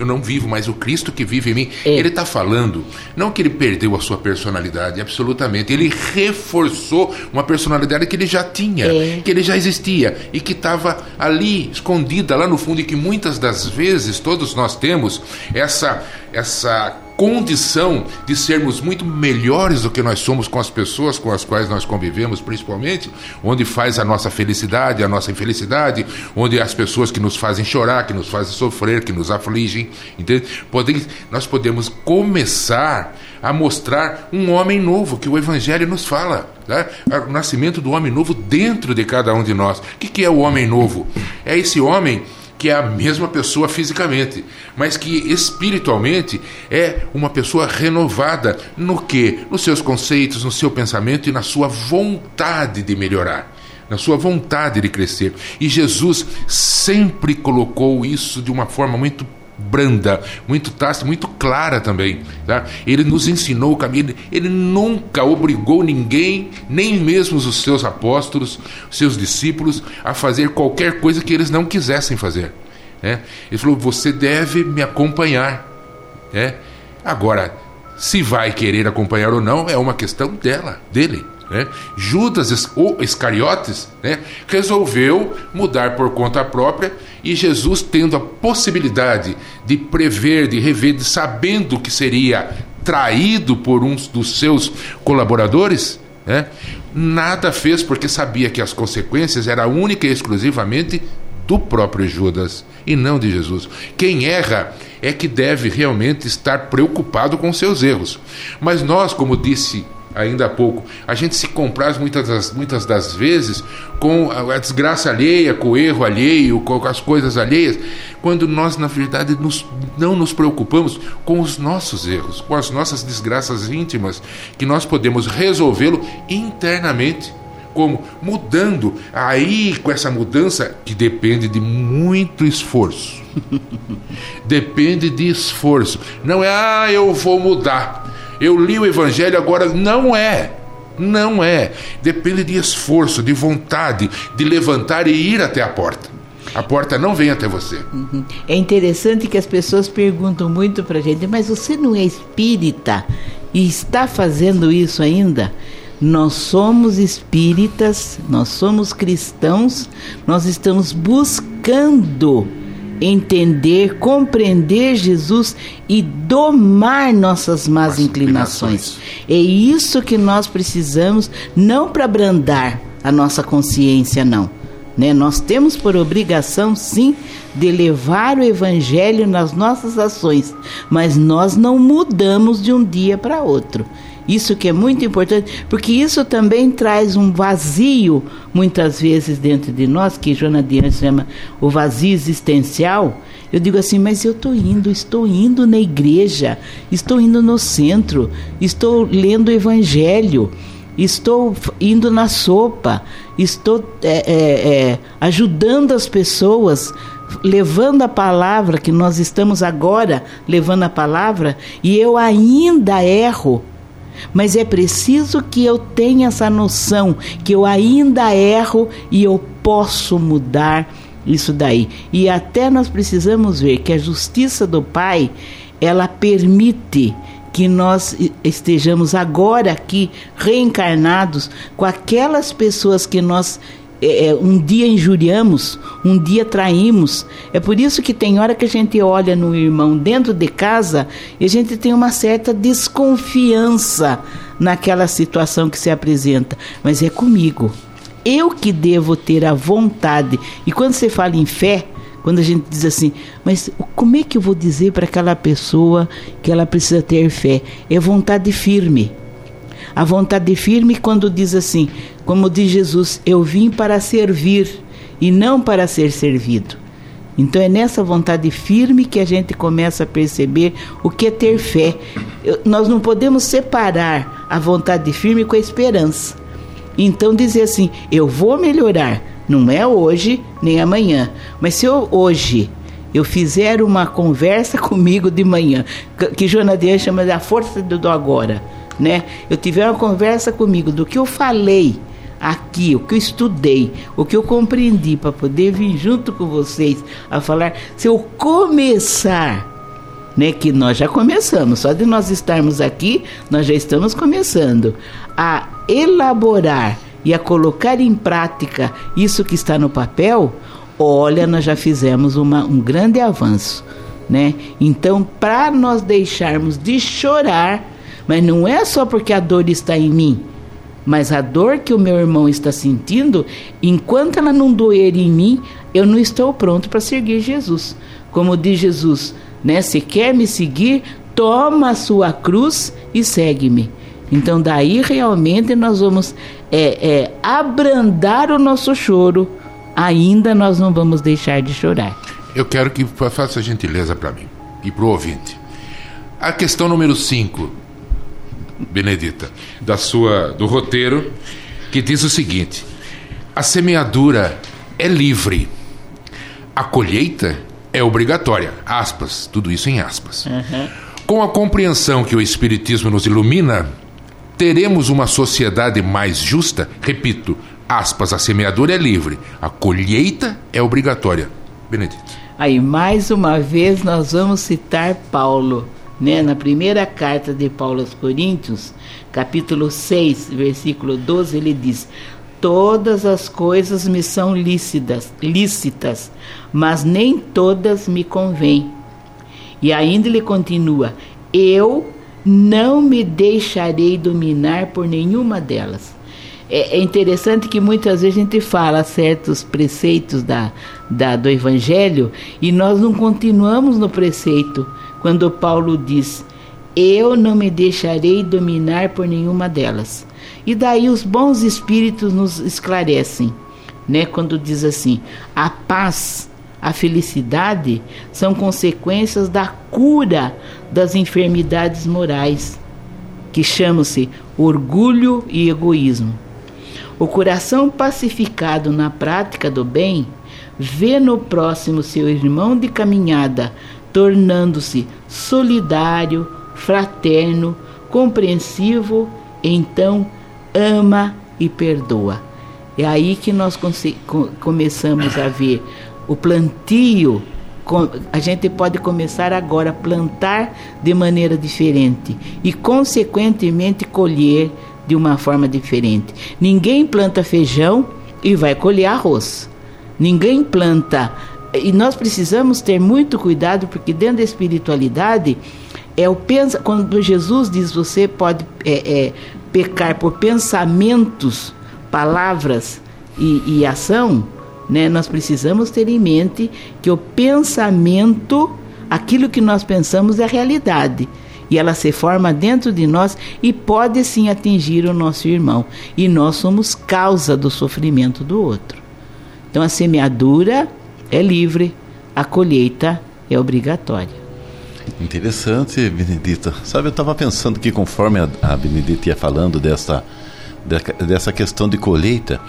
eu não vivo, mas o Cristo que vive em mim. É. Ele está falando, não que ele perdeu a sua personalidade, absolutamente. Ele reforçou uma personalidade que ele já tinha, é. que ele já existia e que estava ali, escondida lá no fundo, e que muitas das vezes todos nós temos essa, essa condição de sermos muito melhores do que nós somos com as pessoas com as quais nós convivemos, principalmente, onde faz a nossa felicidade, a nossa infelicidade, onde as pessoas que nos fazem chorar, que nos fazem sofrer, que nos afligem, entende? Podem, nós podemos começar a mostrar um homem novo que o Evangelho nos fala, né? o nascimento do homem novo dentro de cada um de nós. O que, que é o homem novo? É esse homem que é a mesma pessoa fisicamente, mas que espiritualmente é uma pessoa renovada no que? Nos seus conceitos, no seu pensamento e na sua vontade de melhorar, na sua vontade de crescer. E Jesus sempre colocou isso de uma forma muito branda, muito tácita, muito clara também. Tá? Ele nos ensinou o caminho, ele nunca obrigou ninguém, nem mesmo os seus apóstolos, seus discípulos, a fazer qualquer coisa que eles não quisessem fazer. Né? Ele falou: você deve me acompanhar. Né? Agora, se vai querer acompanhar ou não, é uma questão dela, dele. Né? Judas ou Iscariotes né, resolveu mudar por conta própria e Jesus, tendo a possibilidade de prever, de rever, de sabendo que seria traído por um dos seus colaboradores, né, nada fez porque sabia que as consequências eram única e exclusivamente do próprio Judas e não de Jesus. Quem erra é que deve realmente estar preocupado com seus erros. Mas nós, como disse ainda há pouco. A gente se compraz muitas das, muitas das vezes com a desgraça alheia, com o erro alheio, com as coisas alheias, quando nós, na verdade, nos, não nos preocupamos com os nossos erros, com as nossas desgraças íntimas, que nós podemos resolvê-lo internamente. Como? Mudando. Aí, com essa mudança, que depende de muito esforço. depende de esforço. Não é, ah, eu vou mudar eu li o Evangelho agora. Não é. Não é. Depende de esforço, de vontade, de levantar e ir até a porta. A porta não vem até você. Uhum. É interessante que as pessoas perguntam muito pra gente, mas você não é espírita e está fazendo isso ainda? Nós somos espíritas, nós somos cristãos, nós estamos buscando entender, compreender Jesus e domar nossas más inclinações. É isso que nós precisamos, não para abrandar a nossa consciência, não. Né? Nós temos por obrigação, sim, de levar o Evangelho nas nossas ações, mas nós não mudamos de um dia para outro. Isso que é muito importante, porque isso também traz um vazio, muitas vezes, dentro de nós, que Joana Dias chama o vazio existencial. Eu digo assim, mas eu estou indo, estou indo na igreja, estou indo no centro, estou lendo o evangelho, estou indo na sopa, estou é, é, é, ajudando as pessoas, levando a palavra, que nós estamos agora levando a palavra, e eu ainda erro. Mas é preciso que eu tenha essa noção que eu ainda erro e eu posso mudar isso daí. E até nós precisamos ver que a justiça do Pai, ela permite que nós estejamos agora aqui reencarnados com aquelas pessoas que nós é, é, um dia injuriamos, um dia traímos. É por isso que tem hora que a gente olha no irmão dentro de casa e a gente tem uma certa desconfiança naquela situação que se apresenta. Mas é comigo. Eu que devo ter a vontade. E quando você fala em fé, quando a gente diz assim, mas como é que eu vou dizer para aquela pessoa que ela precisa ter fé? É vontade firme. A vontade firme quando diz assim, como diz Jesus, eu vim para servir e não para ser servido. Então é nessa vontade firme que a gente começa a perceber o que é ter fé. Eu, nós não podemos separar a vontade firme com a esperança. Então dizer assim, eu vou melhorar, não é hoje nem amanhã, mas se eu hoje eu fizer uma conversa comigo de manhã, que Jonathan chama da força do, do agora, né? Eu tiver uma conversa comigo do que eu falei aqui, o que eu estudei, o que eu compreendi para poder vir junto com vocês a falar, se eu começar né, que nós já começamos, só de nós estarmos aqui, nós já estamos começando a elaborar e a colocar em prática isso que está no papel, olha, nós já fizemos uma, um grande avanço, né? Então, para nós deixarmos de chorar, mas não é só porque a dor está em mim, mas a dor que o meu irmão está sentindo, enquanto ela não doer em mim, eu não estou pronto para seguir Jesus. Como diz Jesus, né? Se quer me seguir, toma a sua cruz e segue-me. Então daí realmente nós vamos é, é, abrandar o nosso choro. Ainda nós não vamos deixar de chorar. Eu quero que faça gentileza para mim e para o ouvinte. A questão número 5, Benedita, da sua, do roteiro, que diz o seguinte: a semeadura é livre, a colheita é obrigatória. Aspas, tudo isso em aspas. Uhum. Com a compreensão que o Espiritismo nos ilumina, teremos uma sociedade mais justa? Repito, aspas, a semeadura é livre, a colheita é obrigatória. Benedito. Aí, mais uma vez, nós vamos citar Paulo. Né? Na primeira carta de Paulo aos Coríntios, capítulo 6, versículo 12, ele diz: Todas as coisas me são lícitas, lícitas, mas nem todas me convêm. E ainda ele continua: Eu não me deixarei dominar por nenhuma delas. É, é interessante que muitas vezes a gente fala certos preceitos da, da, do Evangelho e nós não continuamos no preceito. Quando Paulo diz: Eu não me deixarei dominar por nenhuma delas. E daí os bons espíritos nos esclarecem, né? Quando diz assim: a paz, a felicidade são consequências da cura das enfermidades morais, que chamam-se orgulho e egoísmo. O coração pacificado na prática do bem vê no próximo seu irmão de caminhada, tornando-se solidário, fraterno, compreensivo, então ama e perdoa. É aí que nós começamos a ver o plantio. A gente pode começar agora a plantar de maneira diferente e, consequentemente, colher de uma forma diferente. Ninguém planta feijão e vai colher arroz. Ninguém planta. E nós precisamos ter muito cuidado, porque dentro da espiritualidade, é o pensa, quando Jesus diz você pode é, é, pecar por pensamentos, palavras e, e ação, né, nós precisamos ter em mente que o pensamento, aquilo que nós pensamos é realidade. E ela se forma dentro de nós e pode sim atingir o nosso irmão. E nós somos causa do sofrimento do outro. Então a semeadura é livre, a colheita é obrigatória. Interessante, Benedita. Sabe, eu estava pensando que conforme a, a Benedita ia falando dessa, dessa questão de colheita,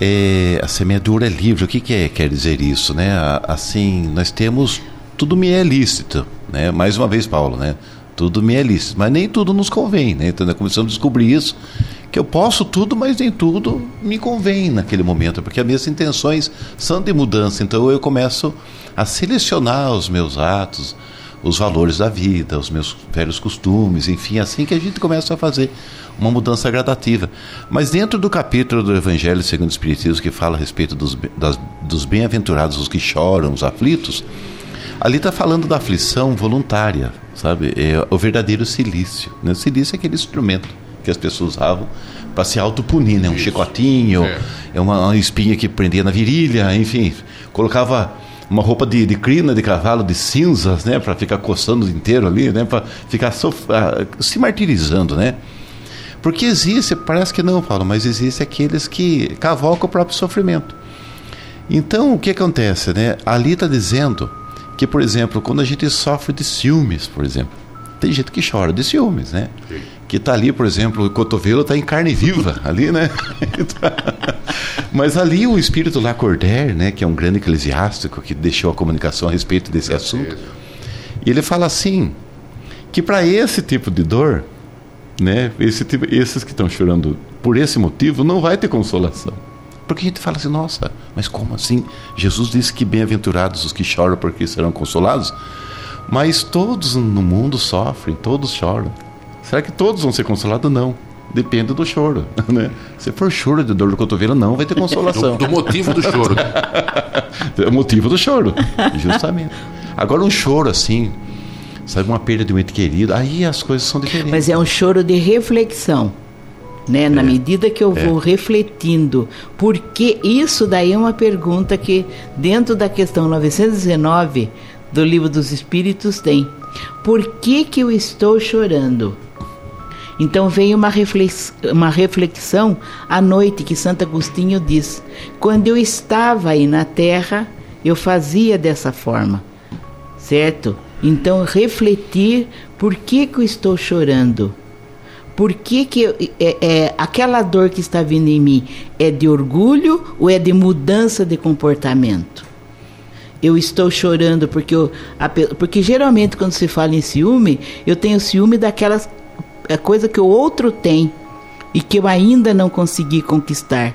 é, a semeadura é livre. O que, que é, quer dizer isso, né? Assim, nós temos tudo me é lícito, né? Mais uma vez, Paulo, né? Tudo me é lícito, mas nem tudo nos convém, né? Então, nós começamos a descobrir isso, que eu posso tudo, mas nem tudo me convém naquele momento, porque as minhas intenções são de mudança. Então, eu começo a selecionar os meus atos, os valores da vida, os meus velhos costumes, enfim, assim que a gente começa a fazer uma mudança gradativa. Mas dentro do capítulo do Evangelho segundo o Espiritismo que fala a respeito dos, das, dos bem-aventurados, os que choram, os aflitos, ali está falando da aflição voluntária, sabe? É o verdadeiro silício. Né? O silício é aquele instrumento que as pessoas usavam para se autopunir, né? Um Isso. chicotinho, é. é uma, uma espinha que prendia na virilha, enfim, colocava uma roupa de, de crina de cavalo de cinzas, né, para ficar coçando o inteiro ali, né, para ficar uh, se martirizando, né? Porque existe, parece que não, Paulo, mas existe aqueles que cavalcam o próprio sofrimento. Então, o que acontece, né? Ali está dizendo que, por exemplo, quando a gente sofre de ciúmes, por exemplo, tem gente que chora de ciúmes, né? Sim. Que está ali, por exemplo, o cotovelo está em carne viva, ali, né? Mas ali o espírito Lacordaire, né, que é um grande eclesiástico que deixou a comunicação a respeito desse assunto, e ele fala assim, que para esse tipo de dor, né, esse tipo, esses que estão chorando por esse motivo, não vai ter consolação. Porque a gente fala assim, nossa, mas como assim? Jesus disse que bem-aventurados os que choram porque serão consolados. Mas todos no mundo sofrem, todos choram. Será que todos vão ser consolados? Não. Depende do choro, né? Se for choro de dor do cotovelo, não vai ter consolação. Do, do motivo do choro. é o motivo do choro, justamente. Agora um choro assim, sabe, uma perda de um ente querido, aí as coisas são diferentes. Mas é um choro de reflexão. Né? É. Na medida que eu é. vou refletindo, porque isso daí é uma pergunta que dentro da questão 919 do livro dos Espíritos tem. Por que que eu estou chorando? Então veio uma, reflex, uma reflexão à noite que Santo Agostinho diz: quando eu estava aí na terra, eu fazia dessa forma, certo? Então refletir por que, que eu estou chorando. Por que, que eu, é, é, aquela dor que está vindo em mim é de orgulho ou é de mudança de comportamento? Eu estou chorando porque eu, porque geralmente quando se fala em ciúme, eu tenho ciúme daquelas é coisa que o outro tem e que eu ainda não consegui conquistar.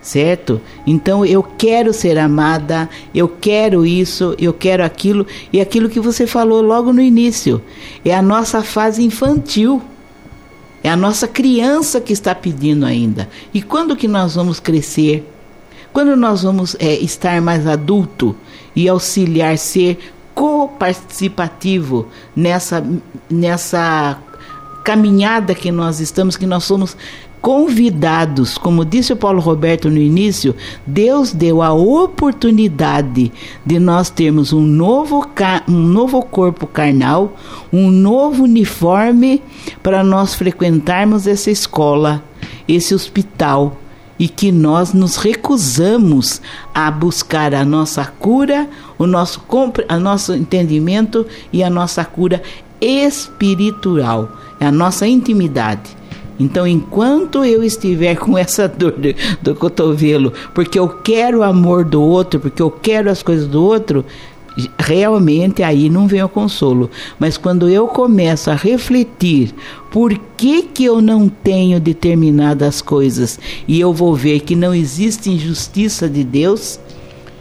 Certo? Então eu quero ser amada, eu quero isso, eu quero aquilo, e aquilo que você falou logo no início, é a nossa fase infantil. É a nossa criança que está pedindo ainda. E quando que nós vamos crescer? Quando nós vamos é, estar mais adulto e auxiliar, ser co-participativo nessa, nessa caminhada que nós estamos, que nós somos convidados, como disse o Paulo Roberto no início, Deus deu a oportunidade de nós termos um novo, um novo corpo carnal, um novo uniforme para nós frequentarmos essa escola, esse hospital e que nós nos recusamos a buscar a nossa cura, o nosso, a nosso entendimento e a nossa cura espiritual é a nossa intimidade. Então, enquanto eu estiver com essa dor do, do cotovelo, porque eu quero o amor do outro, porque eu quero as coisas do outro, realmente aí não vem o consolo. Mas quando eu começo a refletir por que, que eu não tenho determinadas coisas e eu vou ver que não existe injustiça de Deus,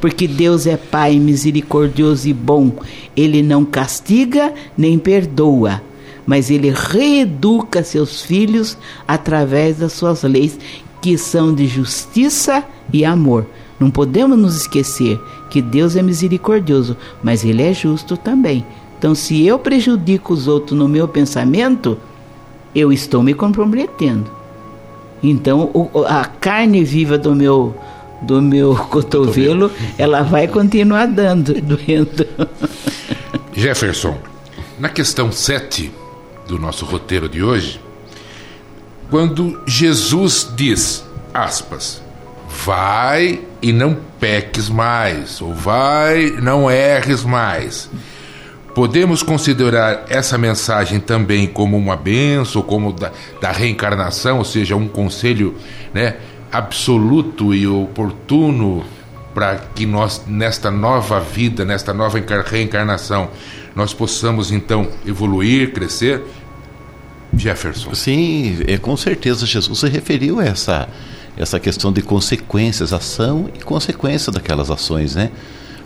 porque Deus é Pai misericordioso e bom, Ele não castiga nem perdoa mas ele reeduca seus filhos através das suas leis, que são de justiça e amor. Não podemos nos esquecer que Deus é misericordioso, mas ele é justo também. Então, se eu prejudico os outros no meu pensamento, eu estou me comprometendo. Então, a carne viva do meu do meu cotovelo, ela vai continuar dando, doendo. Jefferson, na questão 7, do nosso roteiro de hoje, quando Jesus diz, aspas, vai e não peques mais, ou vai, não erres mais. Podemos considerar essa mensagem também como uma benção, como da, da reencarnação, ou seja, um conselho né, absoluto e oportuno para que nós, nesta nova vida, nesta nova reencarnação, nós possamos então evoluir, crescer? Jefferson. Sim, é, com certeza Jesus se referiu a essa, essa questão de consequências, ação e consequência daquelas ações, né?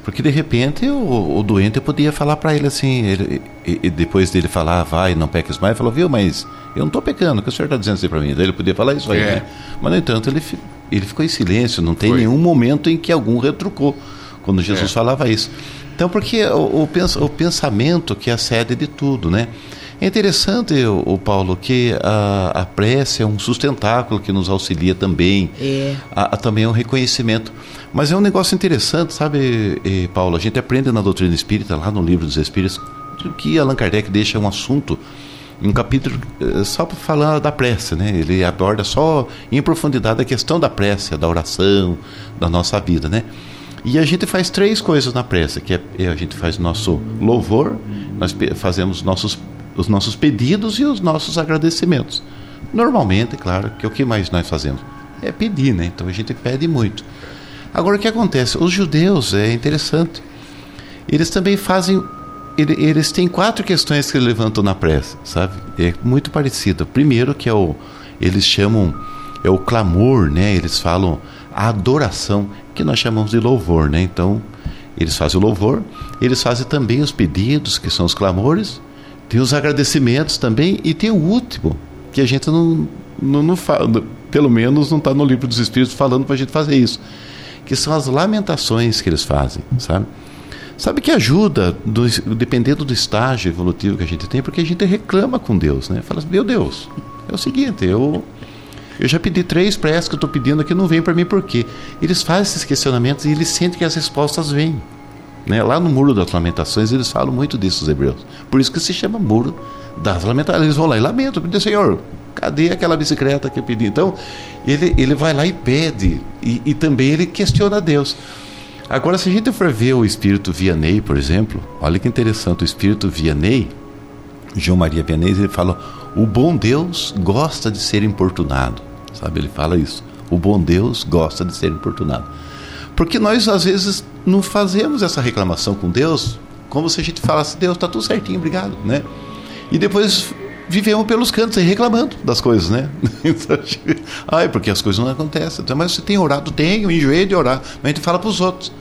Porque de repente o, o doente podia falar para ele assim, ele, e, depois dele falar, vai, não peques mais, falou, viu, mas eu não estou pecando, o que o senhor está dizendo assim para mim? Daí ele podia falar isso aí, é. né? Mas no entanto ele, ele ficou em silêncio, não tem Foi. nenhum momento em que algum retrucou quando Jesus é. falava isso. Então, porque o, o, pensamento que é a sede de tudo, né? É interessante, o, Paulo, que a, a prece é um sustentáculo que nos auxilia também. É. A, a, também é um reconhecimento. Mas é um negócio interessante, sabe, Paulo? A gente aprende na doutrina espírita, lá no livro dos Espíritos, que Allan Kardec deixa um assunto um capítulo eh, só para falar da prece, né? Ele aborda só em profundidade a questão da prece, da oração, da nossa vida, né? E a gente faz três coisas na prece, que é, é a gente faz nosso louvor, nós fazemos nossos, os nossos pedidos e os nossos agradecimentos. Normalmente, claro, que é o que mais nós fazemos? É pedir, né? Então a gente pede muito. Agora o que acontece? Os judeus, é interessante, eles também fazem eles têm quatro questões que levantam na prece, sabe? É muito parecido. Primeiro que é o eles chamam é o clamor, né? Eles falam a adoração, que nós chamamos de louvor, né? Então, eles fazem o louvor, eles fazem também os pedidos, que são os clamores, tem os agradecimentos também e tem o último, que a gente não não, não fala, pelo menos não está no livro dos Espíritos falando para a gente fazer isso, que são as lamentações que eles fazem, sabe? Sabe que ajuda, do, dependendo do estágio evolutivo que a gente tem, porque a gente reclama com Deus, né? Fala, meu Deus, é o seguinte, eu eu já pedi três preces que eu estou pedindo aqui, não vem para mim por quê? Eles fazem esses questionamentos e eles sentem que as respostas vêm. Né? Lá no Muro das Lamentações eles falam muito disso, os hebreus. Por isso que se chama Muro das Lamentações. Eles vão lá e lamentam, pedem, Senhor, cadê aquela bicicleta que eu pedi? Então, ele, ele vai lá e pede, e, e também ele questiona Deus. Agora, se a gente for ver o espírito Vianney, por exemplo, olha que interessante, o espírito Vianney, João Maria Vianney, ele fala: o bom Deus gosta de ser importunado. Sabe, ele fala isso. O bom Deus gosta de ser importunado. Porque nós, às vezes, não fazemos essa reclamação com Deus como se a gente falasse, Deus, está tudo certinho, obrigado, né? E depois vivemos pelos cantos reclamando das coisas, né? Então, Ai, porque as coisas não acontecem. Então, mas você tem orado? Tenho, enjoei de orar. Mas a gente fala para os outros.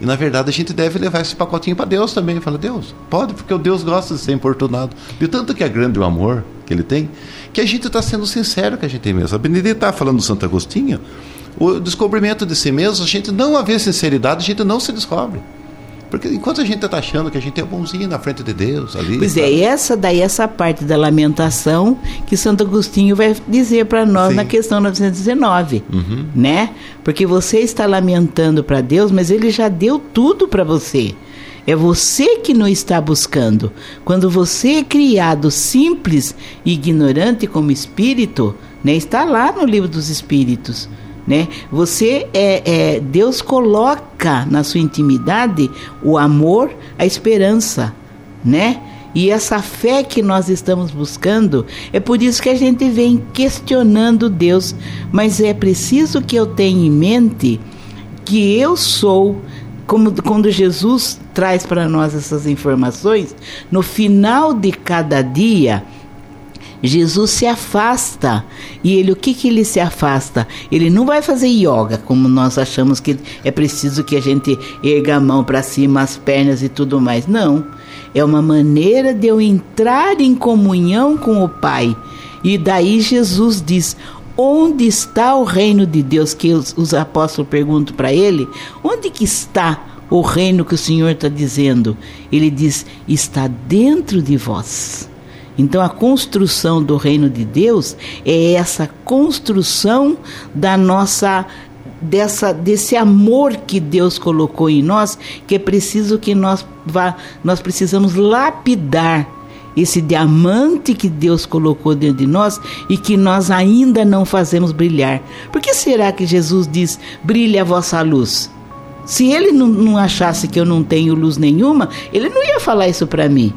E na verdade a gente deve levar esse pacotinho para Deus também. Fala, Deus, pode, porque o Deus gosta de ser importunado. De tanto que é grande o amor que ele tem, que a gente está sendo sincero que a gente tem mesmo. A Benedita está falando do Santo Agostinho, o descobrimento de si mesmo, a gente não haver sinceridade, a gente não se descobre. Porque enquanto a gente está achando que a gente é bonzinho na frente de Deus ali. Pois é, sabe? é, essa daí, essa parte da lamentação que Santo Agostinho vai dizer para nós Sim. na questão 919, uhum. né? Porque você está lamentando para Deus, mas ele já deu tudo para você. É você que não está buscando. Quando você é criado simples e ignorante como espírito, né, está lá no livro dos espíritos. Né? Você é, é, Deus coloca na sua intimidade o amor, a esperança, né? E essa fé que nós estamos buscando, é por isso que a gente vem questionando Deus, mas é preciso que eu tenha em mente que eu sou como quando Jesus traz para nós essas informações, no final de cada dia, Jesus se afasta. E ele, o que, que ele se afasta? Ele não vai fazer yoga, como nós achamos que é preciso que a gente erga a mão para cima, as pernas e tudo mais. Não. É uma maneira de eu entrar em comunhão com o Pai. E daí Jesus diz: Onde está o reino de Deus? Que os, os apóstolos perguntam para ele: Onde que está o reino que o Senhor está dizendo? Ele diz: Está dentro de vós. Então a construção do reino de Deus é essa construção da nossa dessa desse amor que Deus colocou em nós, que é preciso que nós vá, nós precisamos lapidar esse diamante que Deus colocou dentro de nós e que nós ainda não fazemos brilhar. Por que será que Jesus diz: brilhe a vossa luz"? Se ele não, não achasse que eu não tenho luz nenhuma, ele não ia falar isso para mim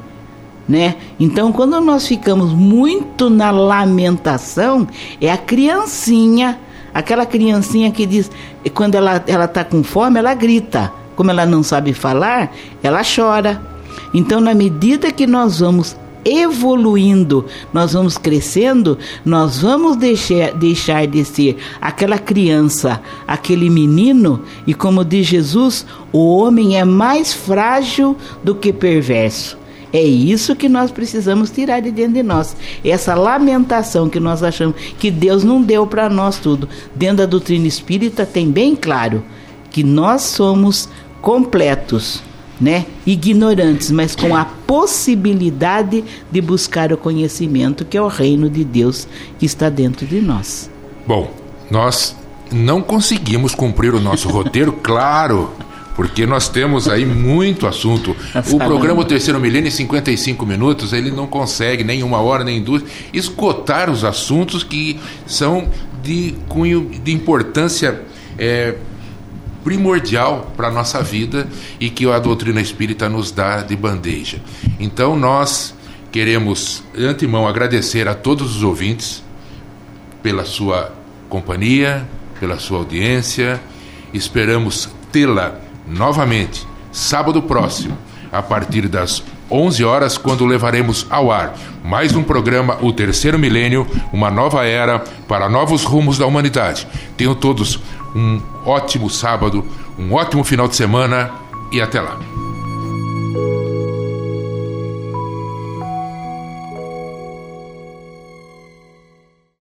né? Então, quando nós ficamos muito na lamentação, é a criancinha, aquela criancinha que diz, quando ela ela tá com fome, ela grita. Como ela não sabe falar, ela chora. Então, na medida que nós vamos evoluindo, nós vamos crescendo, nós vamos deixar, deixar de ser aquela criança, aquele menino, e como diz Jesus, o homem é mais frágil do que perverso. É isso que nós precisamos tirar de dentro de nós. Essa lamentação que nós achamos que Deus não deu para nós tudo. Dentro da doutrina espírita tem bem claro que nós somos completos, né? Ignorantes, mas com a possibilidade de buscar o conhecimento, que é o reino de Deus que está dentro de nós. Bom, nós não conseguimos cumprir o nosso roteiro, claro porque nós temos aí muito assunto. O programa o Terceiro Milênio, em 55 minutos, ele não consegue, nem uma hora, nem duas, esgotar os assuntos que são de cunho de importância é, primordial para a nossa vida e que a doutrina espírita nos dá de bandeja. Então nós queremos, de antemão, agradecer a todos os ouvintes pela sua companhia, pela sua audiência. Esperamos tê-la novamente sábado próximo, a partir das 11 horas, quando levaremos ao ar mais um programa O Terceiro Milênio, uma nova era para novos rumos da humanidade. Tenham todos um ótimo sábado, um ótimo final de semana e até lá.